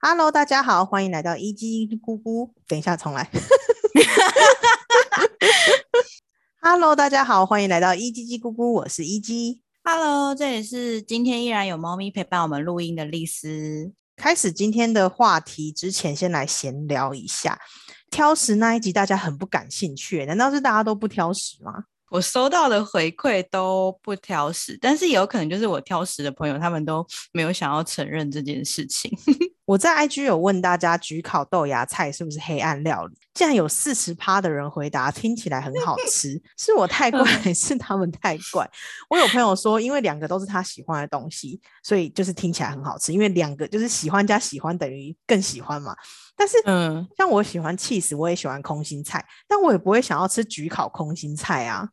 Hello，大家好，欢迎来到一鸡姑姑。等一下，重来。Hello，大家好，欢迎来到一鸡鸡姑姑，我是一鸡。Hello，这里是今天依然有猫咪陪伴我们录音的丽丝。开始今天的话题之前，先来闲聊一下。挑食那一集大家很不感兴趣，难道是大家都不挑食吗？我收到的回馈都不挑食，但是也有可能就是我挑食的朋友，他们都没有想要承认这件事情。我在 IG 有问大家，焗烤豆芽菜是不是黑暗料理？竟然有四十趴的人回答，听起来很好吃。是我太怪，还是他们太怪？我有朋友说，因为两个都是他喜欢的东西，所以就是听起来很好吃。因为两个就是喜欢加喜欢等于更喜欢嘛。但是，嗯，像我喜欢 cheese，我也喜欢空心菜，但我也不会想要吃焗烤空心菜啊。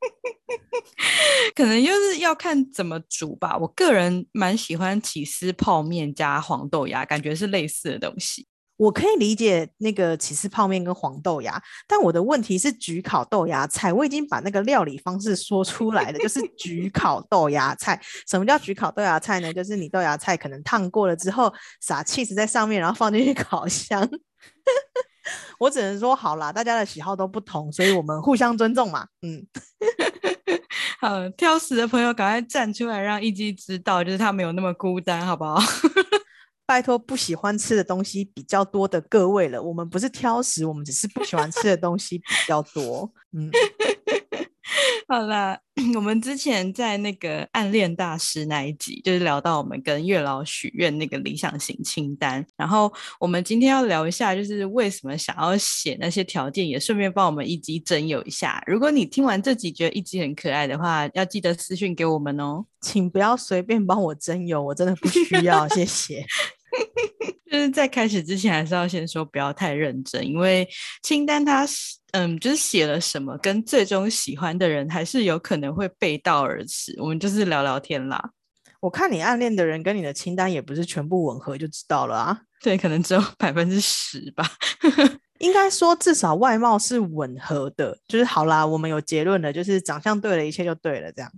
可能就是要看怎么煮吧。我个人蛮喜欢起司泡面加黄豆芽，感觉是类似的东西。我可以理解那个起司泡面跟黄豆芽，但我的问题是焗烤豆芽菜。我已经把那个料理方式说出来了，就是焗烤豆芽菜。什么叫焗烤豆芽菜呢？就是你豆芽菜可能烫过了之后，撒起司在上面，然后放进去烤箱。我只能说好啦，大家的喜好都不同，所以我们互相尊重嘛。嗯。好，挑食的朋友赶快站出来，让一基知道，就是他没有那么孤单，好不好？拜托，不喜欢吃的东西比较多的各位了，我们不是挑食，我们只是不喜欢吃的东西比较多。嗯。好啦，我们之前在那个暗恋大师那一集，就是聊到我们跟月老许愿那个理想型清单。然后我们今天要聊一下，就是为什么想要写那些条件，也顺便帮我们一集征友一下。如果你听完这集觉得一集很可爱的话，要记得私讯给我们哦，请不要随便帮我征友，我真的不需要，谢谢。就是在开始之前，还是要先说不要太认真，因为清单它是嗯，就是写了什么，跟最终喜欢的人还是有可能会背道而驰。我们就是聊聊天啦。我看你暗恋的人跟你的清单也不是全部吻合，就知道了啊。对，可能只有百分之十吧。应该说，至少外貌是吻合的，就是好啦。我们有结论了，就是长相对了，一切就对了。这样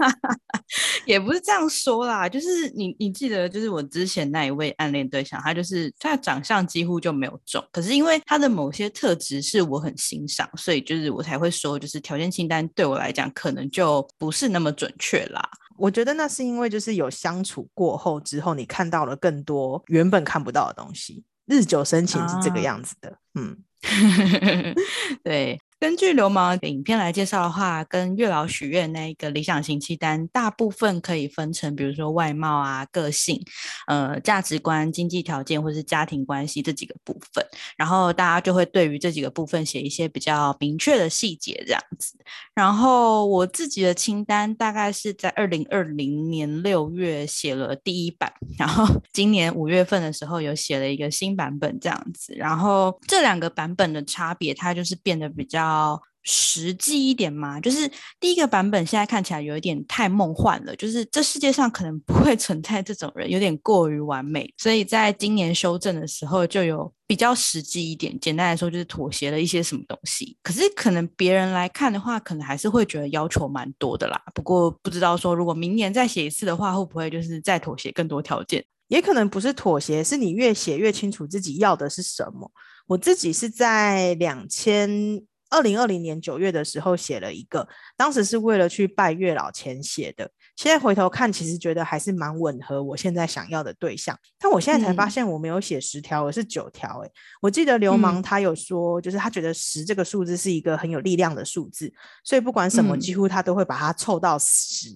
也不是这样说啦，就是你你记得，就是我之前那一位暗恋对象，他就是他的长相几乎就没有中，可是因为他的某些特质是我很欣赏，所以就是我才会说，就是条件清单对我来讲可能就不是那么准确啦。我觉得那是因为就是有相处过后之后，你看到了更多原本看不到的东西。日久生情是这个样子的，嗯，对。根据流氓影片来介绍的话，跟月老许愿那一个理想型期单，大部分可以分成，比如说外貌啊、个性、呃、价值观、经济条件或是家庭关系这几个部分。然后大家就会对于这几个部分写一些比较明确的细节，这样子。然后我自己的清单大概是在二零二零年六月写了第一版，然后 今年五月份的时候有写了一个新版本，这样子。然后这两个版本的差别，它就是变得比较。要实际一点嘛？就是第一个版本现在看起来有一点太梦幻了，就是这世界上可能不会存在这种人，有点过于完美。所以在今年修正的时候，就有比较实际一点。简单来说，就是妥协了一些什么东西。可是可能别人来看的话，可能还是会觉得要求蛮多的啦。不过不知道说，如果明年再写一次的话，会不会就是再妥协更多条件？也可能不是妥协，是你越写越清楚自己要的是什么。我自己是在两千。二零二零年九月的时候写了一个，当时是为了去拜月老前写的。现在回头看，其实觉得还是蛮吻合我现在想要的对象。但我现在才发现，我没有写十条，而是九条。诶，我记得流氓他有说，就是他觉得十这个数字是一个很有力量的数字，所以不管什么，几乎他都会把它凑到十。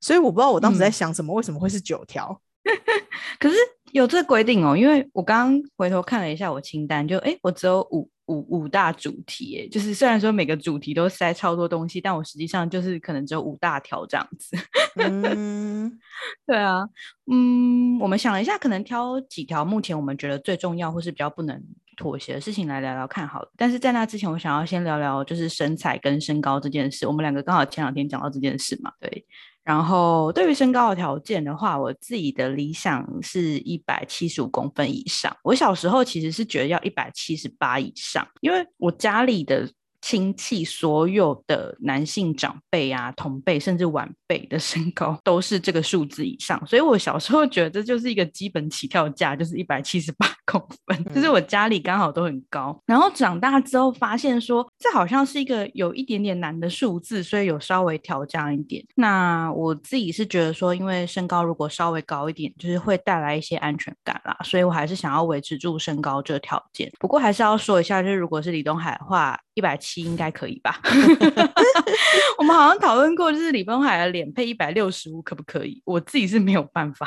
所以我不知道我当时在想什么，为什么会是九条？可是有这规定哦，因为我刚刚回头看了一下我清单，就哎，我只有五。五五大主题，哎，就是虽然说每个主题都塞超多东西，但我实际上就是可能只有五大条这样子。嗯，对啊，嗯，我们想了一下，可能挑几条目前我们觉得最重要或是比较不能妥协的事情来聊聊看好了。但是在那之前，我想要先聊聊就是身材跟身高这件事。我们两个刚好前两天讲到这件事嘛，对。然后对于身高的条件的话，我自己的理想是一百七十五公分以上。我小时候其实是觉得要一百七十八以上，因为我家里的。亲戚所有的男性长辈啊、同辈甚至晚辈的身高都是这个数字以上，所以我小时候觉得这就是一个基本起跳价，就是一百七十八公分，就是我家里刚好都很高。然后长大之后发现说，这好像是一个有一点点难的数字，所以有稍微调降一点。那我自己是觉得说，因为身高如果稍微高一点，就是会带来一些安全感啦，所以我还是想要维持住身高这个条件。不过还是要说一下，就是如果是李东海的话，一百七应该可以吧？我们好像讨论过，就是李东海的脸配一百六十五可不可以？我自己是没有办法。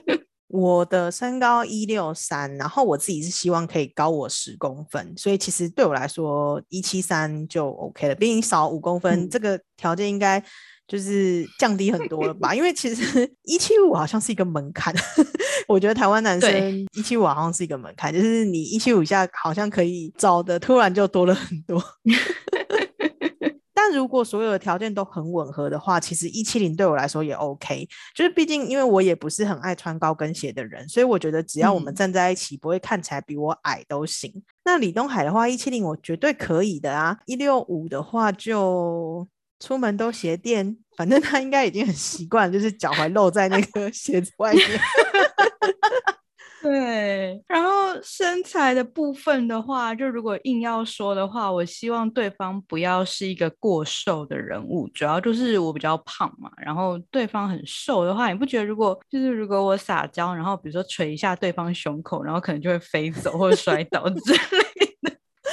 我的身高一六三，然后我自己是希望可以高我十公分，所以其实对我来说一七三就 OK 了，比你少五公分，这个条件应该就是降低很多了吧？因为其实 一七五好像是一个门槛，我觉得台湾男生一七五好像是一个门槛，就是你一七五以下好像可以找的突然就多了很多。但如果所有的条件都很吻合的话，其实一七零对我来说也 OK。就是毕竟，因为我也不是很爱穿高跟鞋的人，所以我觉得只要我们站在一起，不会看起来比我矮都行。那李东海的话，一七零我绝对可以的啊。一六五的话，就出门都鞋垫，反正他应该已经很习惯，就是脚踝露在那个鞋子外面。对，然后身材的部分的话，就如果硬要说的话，我希望对方不要是一个过瘦的人物，主要就是我比较胖嘛，然后对方很瘦的话，你不觉得如果就是如果我撒娇，然后比如说捶一下对方胸口，然后可能就会飞走或摔倒之类。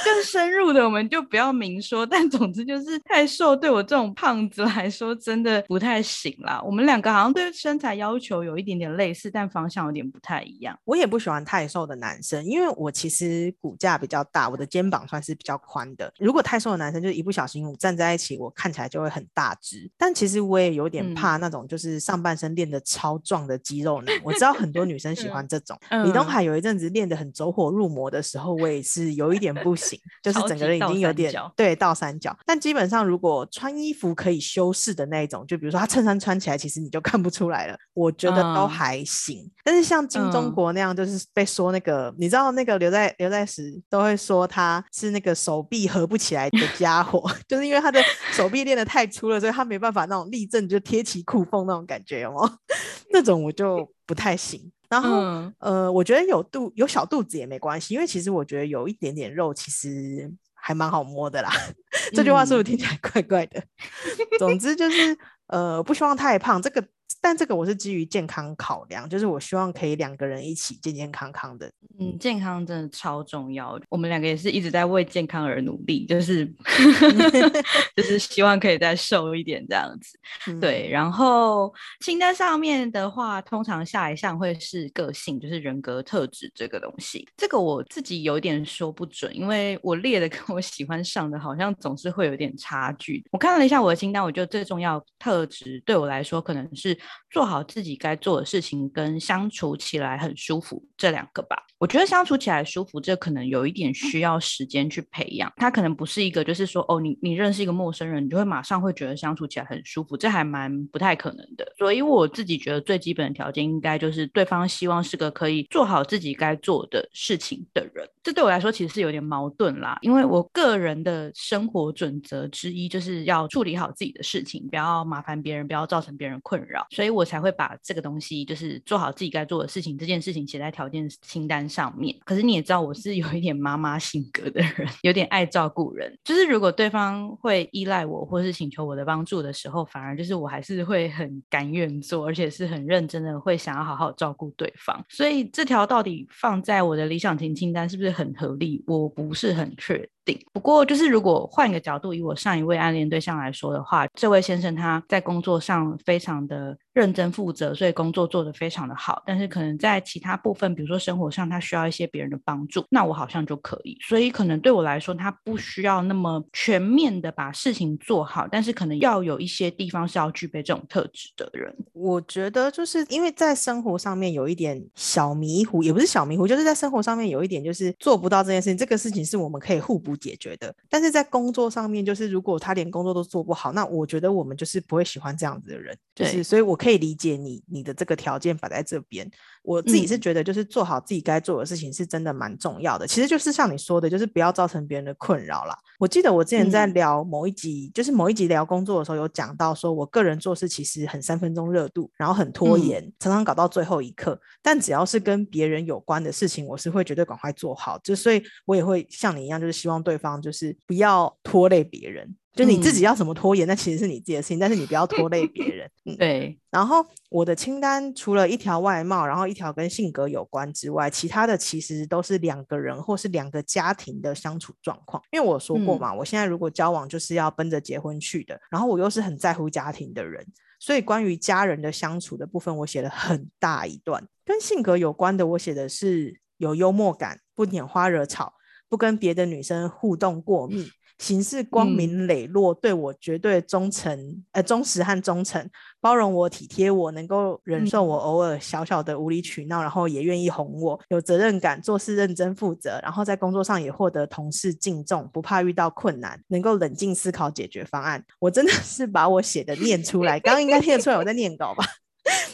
更深入的我们就不要明说，但总之就是太瘦，对我这种胖子来说真的不太行啦。我们两个好像对身材要求有一点点类似，但方向有点不太一样。我也不喜欢太瘦的男生，因为我其实骨架比较大，我的肩膀算是比较宽的。如果太瘦的男生，就是一不小心我站在一起，我看起来就会很大只。但其实我也有点怕那种就是上半身练的超壮的肌肉男。我知道很多女生喜 欢这种。李东海有一阵子练得很走火入魔的时候，我也是有一点不行。就是整个人已经有点对倒三角，但基本上如果穿衣服可以修饰的那一种，就比如说他衬衫穿起来，其实你就看不出来了，我觉得都还行。但是像金钟国那样，就是被说那个，你知道那个刘在刘在石都会说他是那个手臂合不起来的家伙，就是因为他的手臂练得太粗了，所以他没办法那种立正就贴起裤缝那种感觉，有吗？那种我就不太行。然后，呃，我觉得有肚有小肚子也没关系，因为其实我觉得有一点点肉，其实还蛮好摸的啦。这句话是不是听起来怪怪的？总之就是，呃，不希望太胖。这个。但这个我是基于健康考量，就是我希望可以两个人一起健健康康的。嗯，健康真的超重要。我们两个也是一直在为健康而努力，就是 就是希望可以再瘦一点这样子。对，然后清单上面的话，通常下一项会是个性，就是人格特质这个东西。这个我自己有点说不准，因为我列的跟我喜欢上的好像总是会有点差距。我看了一下我的清单，我觉得最重要特质对我来说可能是。做好自己该做的事情，跟相处起来很舒服这两个吧。我觉得相处起来舒服，这可能有一点需要时间去培养。它可能不是一个，就是说，哦，你你认识一个陌生人，你就会马上会觉得相处起来很舒服，这还蛮不太可能的。所以我自己觉得最基本的条件，应该就是对方希望是个可以做好自己该做的事情的人。这对我来说其实是有点矛盾啦，因为我个人的生活准则之一就是要处理好自己的事情，不要麻烦别人，不要造成别人困扰。所以我才会把这个东西，就是做好自己该做的事情这件事情写在条件清单上面。可是你也知道，我是有一点妈妈性格的人，有点爱照顾人。就是如果对方会依赖我，或是请求我的帮助的时候，反而就是我还是会很甘愿做，而且是很认真的，会想要好好照顾对方。所以这条到底放在我的理想型清单是不是很合理？我不是很确。定。不过，就是如果换一个角度，以我上一位暗恋对象来说的话，这位先生他在工作上非常的认真负责，所以工作做得非常的好。但是可能在其他部分，比如说生活上，他需要一些别人的帮助，那我好像就可以。所以可能对我来说，他不需要那么全面的把事情做好，但是可能要有一些地方是要具备这种特质的人。我觉得就是因为在生活上面有一点小迷糊，也不是小迷糊，就是在生活上面有一点就是做不到这件事情。这个事情是我们可以互补。解决的，但是在工作上面，就是如果他连工作都做不好，那我觉得我们就是不会喜欢这样子的人。就是，所以我可以理解你你的这个条件摆在这边。我自己是觉得，就是做好自己该做的事情是真的蛮重要的。其实就是像你说的，就是不要造成别人的困扰啦。我记得我之前在聊某一集，就是某一集聊工作的时候，有讲到说，我个人做事其实很三分钟热度，然后很拖延，常常搞到最后一刻。但只要是跟别人有关的事情，我是会绝对赶快做好。就所以，我也会像你一样，就是希望对方就是不要拖累别人。就你自己要怎么拖延，那其实是你自己的事情，但是你不要拖累别人。对。然后我的清单除了一条外貌，然后一条跟性格有关之外，其他的其实都是两个人或是两个家庭的相处状况。因为我说过嘛，我现在如果交往就是要奔着结婚去的，然后我又是很在乎家庭的人，所以关于家人的相处的部分，我写了很大一段。跟性格有关的，我写的是有幽默感，不拈花惹草，不跟别的女生互动过密。行事光明磊落，对我绝对忠诚，呃，忠实和忠诚，包容我，体贴我，能够忍受我偶尔小小的无理取闹，然后也愿意哄我，有责任感，做事认真负责，然后在工作上也获得同事敬重，不怕遇到困难，能够冷静思考解决方案。我真的 是把我写的念出来，刚刚应该听得出来我在念稿吧？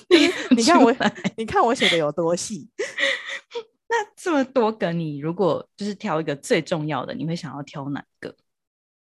你看我，你看我写的有多细。那这么多个，你如果就是挑一个最重要的，你会想要挑哪个？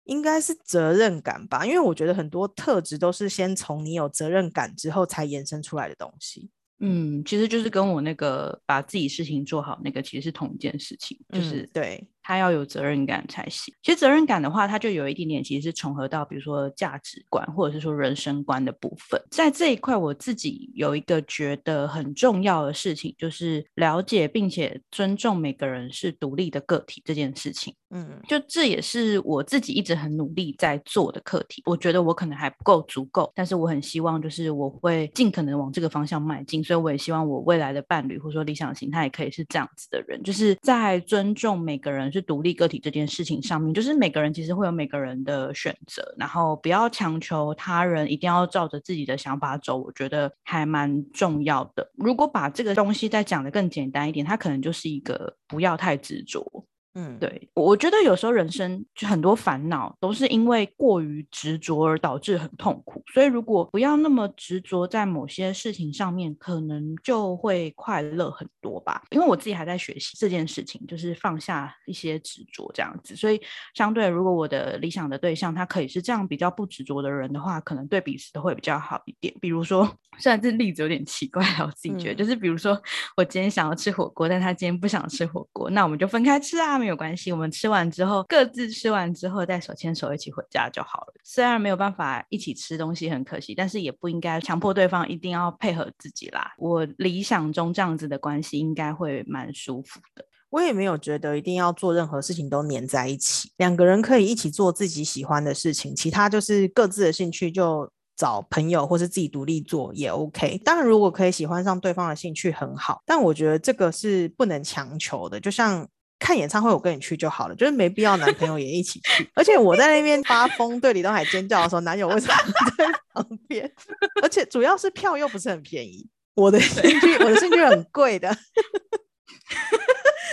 应该是责任感吧，因为我觉得很多特质都是先从你有责任感之后才延伸出来的东西。嗯，其实就是跟我那个把自己事情做好那个其实是同一件事情，就是对。他要有责任感才行。其实责任感的话，他就有一点点，其实是重合到，比如说价值观或者是说人生观的部分。在这一块，我自己有一个觉得很重要的事情，就是了解并且尊重每个人是独立的个体这件事情。嗯，就这也是我自己一直很努力在做的课题。我觉得我可能还不够足够，但是我很希望，就是我会尽可能往这个方向迈进。所以我也希望我未来的伴侣或者说理想型，他也可以是这样子的人，就是在尊重每个人。独立个体这件事情上面，就是每个人其实会有每个人的选择，然后不要强求他人一定要照着自己的想法走，我觉得还蛮重要的。如果把这个东西再讲得更简单一点，它可能就是一个不要太执着。嗯，对，我觉得有时候人生就很多烦恼都是因为过于执着而导致很痛苦，所以如果不要那么执着在某些事情上面，可能就会快乐很多吧。因为我自己还在学习这件事情，就是放下一些执着这样子，所以相对如果我的理想的对象他可以是这样比较不执着的人的话，可能对彼此都会比较好一点。比如说，虽然这例子有点奇怪，我自己觉得，就是比如说我今天想要吃火锅，但他今天不想吃火锅，那我们就分开吃啊。没有关系，我们吃完之后各自吃完之后再手牵手一起回家就好了。虽然没有办法一起吃东西很可惜，但是也不应该强迫对方一定要配合自己啦。我理想中这样子的关系应该会蛮舒服的。我也没有觉得一定要做任何事情都黏在一起，两个人可以一起做自己喜欢的事情，其他就是各自的兴趣就找朋友或是自己独立做也 OK。当然，如果可以喜欢上对方的兴趣很好，但我觉得这个是不能强求的，就像。看演唱会，我跟你去就好了，就是没必要男朋友也一起去。而且我在那边发疯，对李东海尖叫的时候，男友为什么在旁边？而且主要是票又不是很便宜，我的兴趣，我的兴趣很贵的。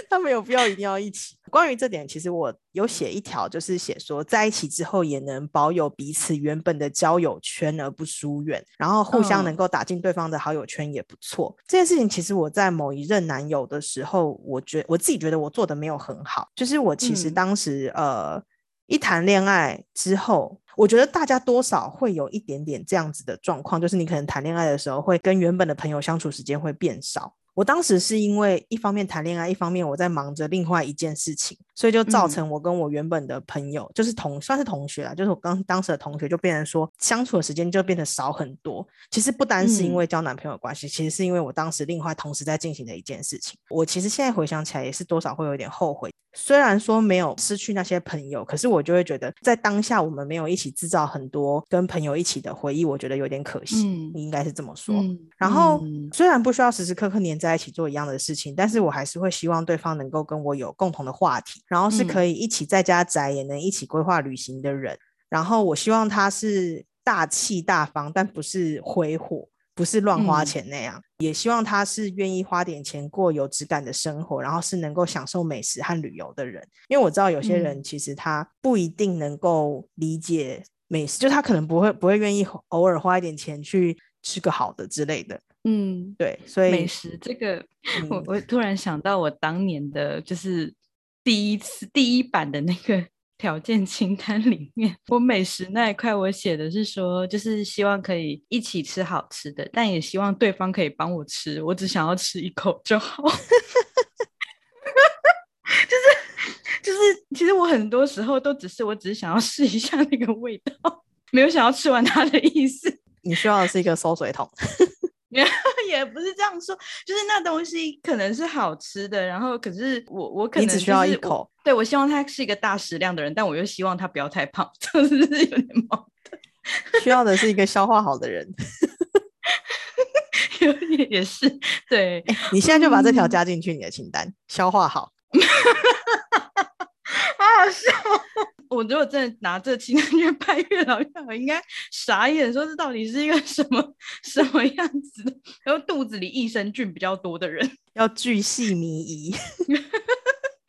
他没有必要一定要一起。关于这点，其实我有写一条，就是写说在一起之后也能保有彼此原本的交友圈而不疏远，然后互相能够打进对方的好友圈也不错。这件事情其实我在某一任男友的时候，我觉我自己觉得我做的没有很好。就是我其实当时呃一谈恋爱之后，我觉得大家多少会有一点点这样子的状况，就是你可能谈恋爱的时候会跟原本的朋友相处时间会变少。我当时是因为一方面谈恋爱，一方面我在忙着另外一件事情，所以就造成我跟我原本的朋友，就是同算是同学啦，就是我刚当时的同学，就变成说相处的时间就变得少很多。其实不单是因为交男朋友关系，其实是因为我当时另外同时在进行的一件事情。我其实现在回想起来，也是多少会有点后悔。虽然说没有失去那些朋友，可是我就会觉得在当下我们没有一起制造很多跟朋友一起的回忆，我觉得有点可惜。应该是这么说。然后虽然不需要时时刻刻黏在一起做一样的事情，但是我还是会希望对方能够跟我有共同的话题，然后是可以一起在家宅也能一起规划旅行的人。然后我希望他是大气大方，但不是挥霍。不是乱花钱那样，也希望他是愿意花点钱过有质感的生活，然后是能够享受美食和旅游的人。因为我知道有些人其实他不一定能够理解美食，就他可能不会不会愿意偶尔花一点钱去吃个好的之类的。嗯，对，所以美食这个，我嗯我突然想到我当年的就是第一次第一版的那个 条件清单里面，我美食那一块我写的是说，就是希望可以一起吃好吃的，但也希望对方可以帮我吃，我只想要吃一口就好。就 是就是，其实我很多时候都只是我只是想要试一下那个味道，没有想要吃完它的意思。你需要的是一个收水桶。也不是这样说，就是那东西可能是好吃的，然后可是我我可能你只需要一口，对我希望他是一个大食量的人，但我又希望他不要太胖，就是有点矛盾 需要的是一个消化好的人。盾，有点也是对，你现在就把这条嗯加进去你的清单，消化好。好好笑哦。我如果真的拿这清单去拍月老，月老应该傻眼，说这到底是一个什么什么样子的？然后肚子里益生菌比较多的人。要巨细靡遗。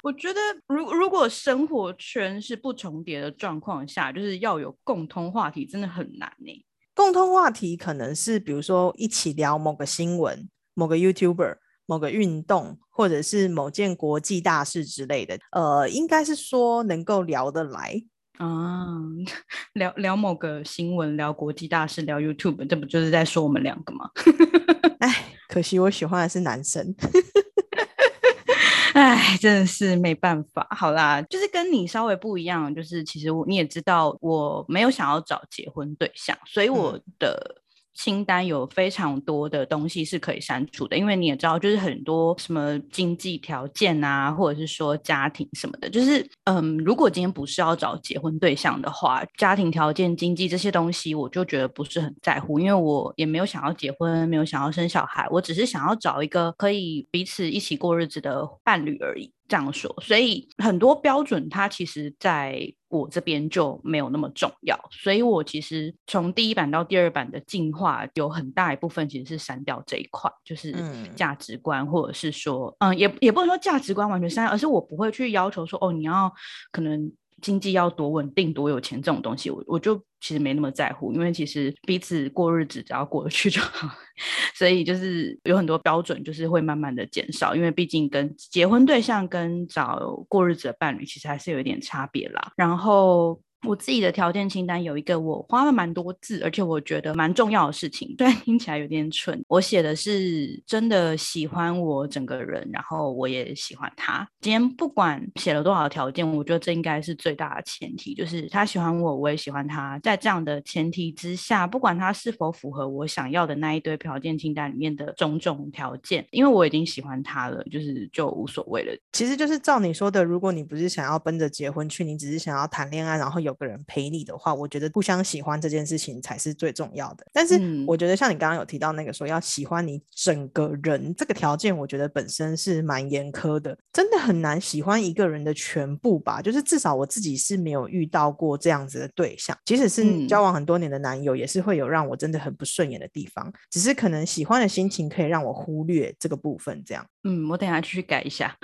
我觉得如，如果生活圈是不重叠的状况下，就是要有共通话题，真的很难呢、共通话题可能是比如说一起聊某个新闻、某个 YouTuber、某个运动，或者是某件国际大事之类的。呃，应该是说能够聊得来。啊，聊聊某个新闻，聊国际大事，聊 YouTube，这不就是在说我们两个吗？哎，可惜我喜欢的是男生。哎，真的是没办法。好啦，就是跟你稍微不一样，就是其实我你也知道，我没有想要找结婚对象，所以我嗯的清单有非常多的东西是可以删除的。因为你也知道，就是很多什么经济条件啊，或者是说家庭什么的，就是嗯，如果今天不是要找结婚对象的话，家庭条件、经济这些东西，我就觉得不是很在乎，因为我也没有想要结婚，没有想要生小孩，我只是想要找一个可以彼此一起过日子的伴侣而已。这样说，所以很多标准它其实在我这边就没有那么重要，所以我其实从第一版到第二版的进化有很大一部分其实是删掉这一块，就是嗯。价值观，或者是说，嗯，也也不能说价值观完全删，而是我不会去要求说，哦，你要可能经济要多稳定、多有钱这种东西，我我就其实没那么在乎，因为其实彼此过日子只要过得去就好。所以就是有很多标准，就是会慢慢的减少，因为毕竟跟结婚对象跟找过日子的伴侣其实还是有一点差别啦。然后。我自己的条件清单有一个我花了蛮多字，而且我觉得蛮重要的事情，虽然听起来有点蠢，我写的是真的喜欢我整个人，然后我也喜欢他。今天不管写了多少条件，我觉得这应该是最大的前提，就是他喜欢我，我也喜欢他。在这样的前提之下，不管他是否符合我想要的那一堆条件清单里面的种种条件，因为我已经喜欢他了，就是就无所谓了。其实就是照你说的，如果你不是想要奔着结婚去，你只是想要谈恋爱，然后有个人陪你的话，我觉得互相喜欢这件事情才是最重要的。但是嗯我觉得像你刚刚有提到那个说要喜欢你整个人这个条件，我觉得本身是蛮严苛的，真的很难喜欢一个人的全部吧。就是至少我自己是没有遇到过这样子的对象，即使是嗯交往很多年的男友，也是会有让我真的很不顺眼的地方。只是可能喜欢的心情可以让我忽略这个部分，这样。嗯，我等一下去改一下。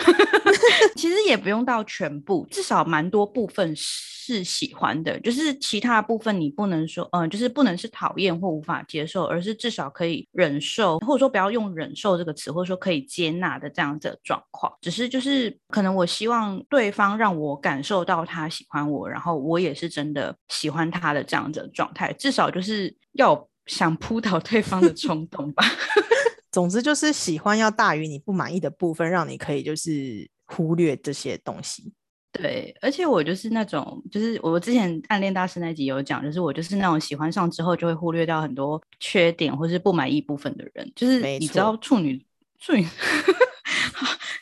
其实也不用到全部，至少蛮多部分是喜欢的，就是其他部分你不能说，嗯、就是不能是讨厌或无法接受，而是至少可以忍受，或者说不要用忍受这个词，或者说可以接纳的这样子的状况。只是就是可能我希望对方让我感受到他喜欢我，然后我也是真的喜欢他的这样子的状态，至少就是要想扑倒对方的冲动吧。总之就是喜欢要大于你不满意的部分，让你可以就是忽略这些东西。对，而且我就是那种，就是我之前暗恋大师那集有讲，就是我就是那种喜欢上之后就会忽略掉很多缺点或是不满意部分的人，就是你知道处女处女，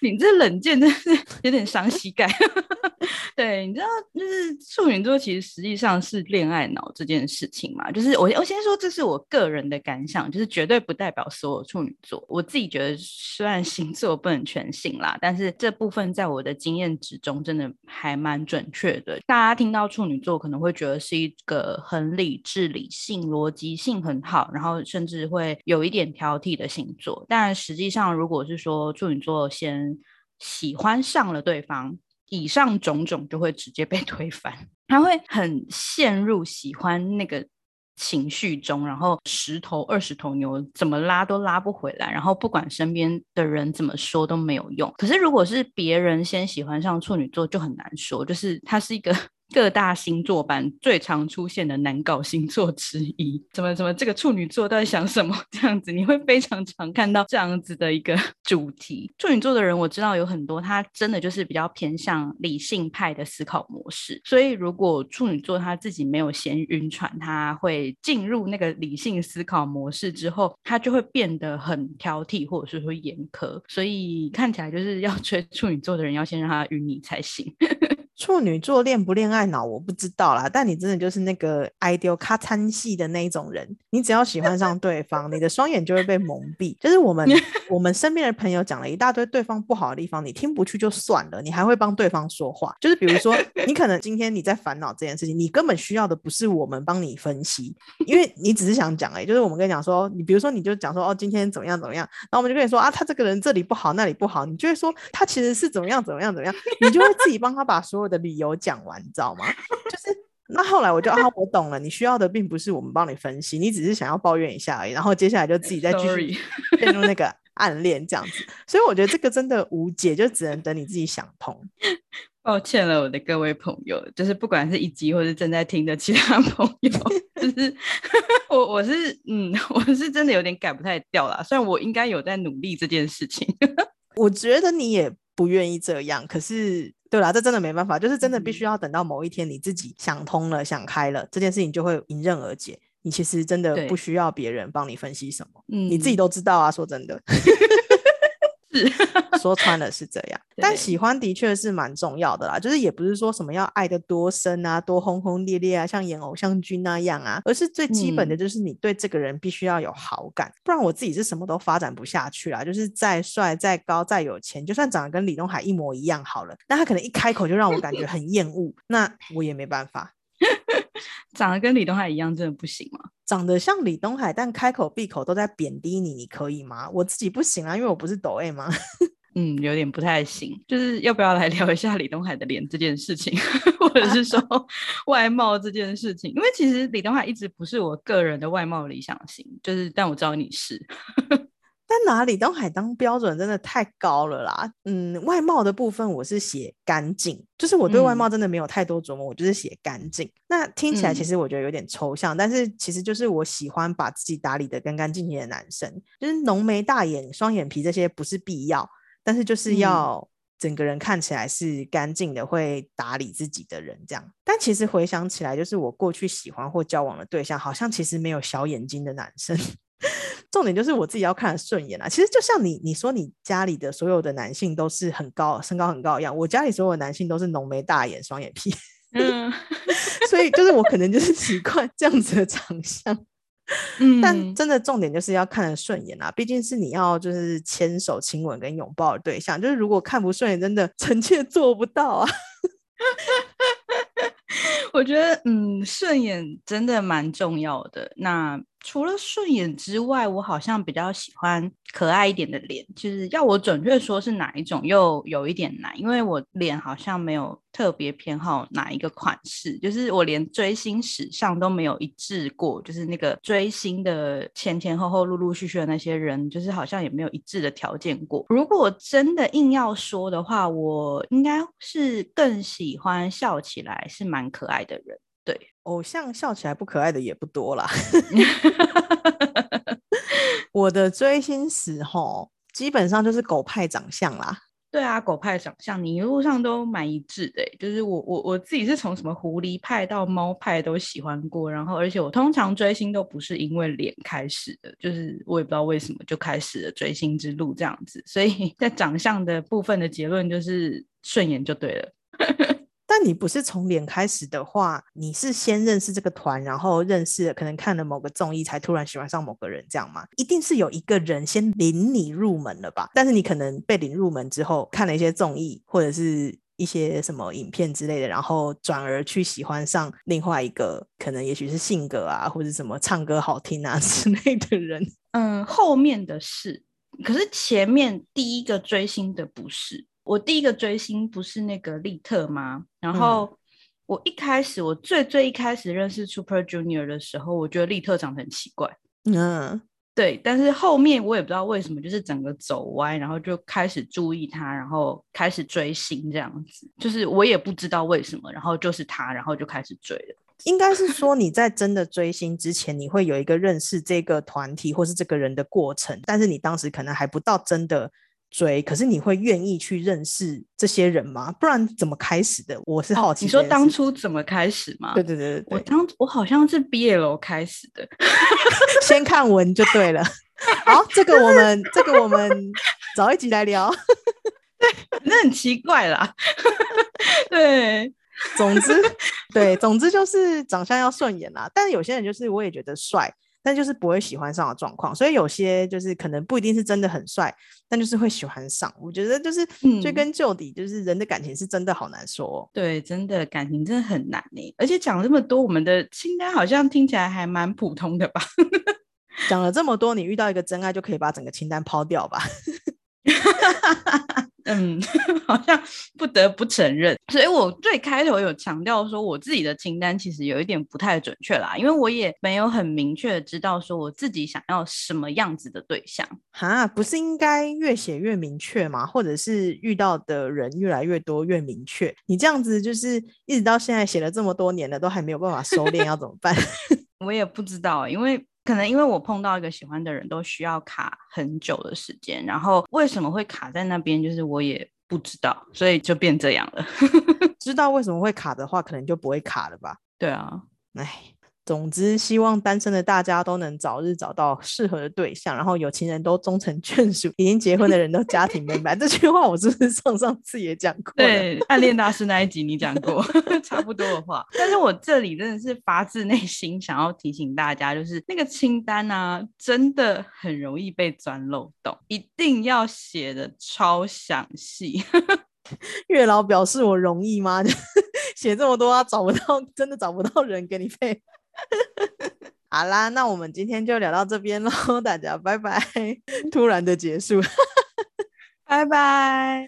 你这冷箭真是有点伤膝盖。对，你知道，就是处女座其实实际上是恋爱脑这件事情嘛，就是我我先说这是我个人的感想，就是绝对不代表所有处女座。我自己觉得，虽然星座不能全信啦，但是这部分在我的经验之中真的还蛮准确的。大家听到处女座可能会觉得是一个很理智、理性、逻辑性很好，然后甚至会有一点挑剔的星座。但实际上，如果是说处女座先喜欢上了对方，以上种种就会直接被推翻，他会很陷入喜欢那个情绪中，然后十头二十头牛怎么拉都拉不回来，然后不管身边的人怎么说都没有用。可是如果是别人先喜欢上处女座，就很难说，就是他是一个。各大星座版最常出现的难搞星座之一，怎么怎么这个处女座在想什么？这样子你会非常常看到这样子的一个 主题。处女座的人我知道有很多，他真的就是比较偏向理性派的思考模式。所以如果处女座他自己没有先晕船，他会进入那个理性思考模式之后，他就会变得很挑剔或者是说严苛。所以看起来就是要 追处女座的人，要先让他晕你才行。处女座恋不恋爱脑我不知道啦，但你真的就是那个爱丢咔餐系的那一种人。你只要喜欢上对方，你的双眼就会被蒙蔽。就是我们 我们身边的朋友讲了一大堆对方不好的地方，你听不去就算了，你还会帮对方说话。就是比如说，你可能今天你在烦恼这件事情，你根本需要的不是我们帮你分析，因为你只是想讲哎，就是我们跟你讲说，你比如说你就讲说哦，今天怎么样怎么样，然后我们就跟你说啊，他这个人这里不好那里不好，你就会说他其实是怎么样怎么样怎么样，你就会自己帮他把所有。的理由讲完，你知道吗？就是那后来我就啊，我懂了，你需要的并不是我们帮你分析，你只是想要抱怨一下而已。然后接下来就自己再继续 陷入那个暗恋这样子。所以我觉得这个真的无解，就只能等你自己想通。抱歉了，我的各位朋友，就是不管是一集或是正在听的其他朋友，就是 我我是嗯，我是真的有点改不太掉了。虽然我应该有在努力这件事情，我觉得你也不愿意这样，可是。对啦，这真的没办法，就是真的必须要等到某一天你自己想通了、想开了，这件事情就会迎刃而解。你其实真的不需要别人帮你分析什么，你自己都知道啊。说真的。是 说穿了是这样，但喜欢的确是蛮重要的啦。就是也不是说什么要爱的多深啊，多轰轰烈烈啊，像演偶像剧那样啊，而是最基本的就是你对这个人必须要有好感，不然我自己是什么都发展不下去啦。就是再帅、再高、再有钱，就算长得跟李东海一模一样好了，那他可能一开口就让我感觉很厌恶，那我也没办法。长得跟李东海一样，真的不行吗？长得像李东海，但开口闭口都在贬低你，你可以吗？我自己不行啊，因为我不是抖 A 吗？嗯，有点不太行。就是要不要来聊一下李东海的脸这件事情，或者是说 外貌这件事情？因为其实李东海一直不是我个人的外貌理想型，就是但我知道你是。但拿李东海当标准真的太高了啦。嗯，外貌的部分我是写干净，就是我对外貌真的没有太多琢磨，我就是写干净。那听起来其实我觉得有点抽象，但是其实就是我喜欢把自己打理的干干净净的男生，就是浓眉大眼、双眼皮这些不是必要，但是就是要整个人看起来是干净的，会打理自己的人这样。但其实回想起来，就是我过去喜欢或交往的对象，好像其实没有小眼睛的男生。重点就是我自己要看顺眼啊。其实就像你你说你家里的所有的男性都是很高身高很高一样，我家里所有的男性都是浓眉大眼双眼皮，嗯，所以就是我可能就是习惯这样子的长相，嗯，但真的重点就是要看得顺眼啊，毕竟是你要就是牵手亲吻跟拥抱的对象，就是如果看不顺眼，真的臣妾做不到啊。我觉得嗯，顺眼真的蛮重要的。那除了顺眼之外，我好像比较喜欢可爱一点的脸。就是要我准确说是哪一种，又有一点难，因为我脸好像没有特别偏好哪一个款式。就是我连追星史上都没有一致过，就是那个追星的前前后后、陆陆续续的那些人，就是好像也没有一致的条件过。如果真的硬要说的话，我应该是更喜欢笑起来是蛮可爱的人。对。偶像笑起来不可爱的也不多啦。我的追星史吼，基本上就是狗派长相啦。对啊，狗派长相，你一路上都蛮一致的。就是我我我自己是从什么狐狸派到猫派都喜欢过，然后而且我通常追星都不是因为脸开始的，就是我也不知道为什么就开始了追星之路这样子。所以 在长相的部分的结论就是顺眼就对了。但你不是从脸开始的话，你是先认识这个团，然后认识可能看了某个综艺，才突然喜欢上某个人，这样吗？一定是有一个人先领你入门了吧？但是你可能被领入门之后，看了一些综艺或者是一些什么影片之类的，然后转而去喜欢上另外一个，可能也许是性格啊，或者什么唱歌好听啊 之类的人。嗯，后面的事，可是前面第一个追星的不是。我第一个追星不是那个利特吗？然后我一开始，我最最一开始认识 Super Junior 的时候，我觉得利特长得很奇怪。嗯，对，但是后面我也不知道为什么，就是整个走歪，然后就开始注意他，然后开始追星这样子。就是我也不知道为什么，然后就是他，然后就开始追了。应该是说你在真的追星之前，你会有一个认识这个团体或是这个人的过程，但是你当时可能还不到真的追，可是你会愿意去认识这些人吗？不然怎么开始的？我是好奇。你说当初怎么开始吗？对对对对，我当我好像是毕业楼开始的，先看文就对了。好，这个我们这个我们早一集来聊。对，那很奇怪啦。对。总之，对，总之就是长相要顺眼啦。但是有些人就是我也觉得帅，但就是不会喜欢上的状况。所以有些就是可能不一定是真的很帅，但就是会喜欢上。我觉得就是追根究底，就是人的感情是真的好难说。对，真的感情真的很难呢。而且讲这么多，我们的清单好像听起来还蛮普通的吧？讲了这么多，你遇到一个真爱就可以把整个清单抛掉吧？嗯，好像不得不承认，所以我最开头有强调说，我自己的清单其实有一点不太准确啦，因为我也没有很明确的知道说我自己想要什么样子的对象。哈，不是应该越写越明确吗？或者是遇到的人越来越多越明确？你这样子就是一直到现在写了这么多年了，都还没有办法收敛，要怎么办？我也不知道，因为。可能因为我碰到一个喜欢的人都需要卡很久的时间，然后为什么会卡在那边，就是我也不知道，所以就变这样了。知道为什么会卡的话，可能就不会卡了吧？对啊，哎。总之，希望单身的大家都能早日找到适合的对象，然后有情人都终成眷属，已经结婚的人都家庭美满。这句话我是不是上上次也讲过？对，暗恋大师那一集你讲过 差不多的话。但是我这里真的是发自内心想要提醒大家，就是那个清单啊，真的很容易被钻漏洞，一定要写的超详细。月老表示我容易吗？写这么多，找不到，真的找不到人给你配。好啦，那我们今天就聊到这边喽，大家拜拜。突然的结束，拜拜。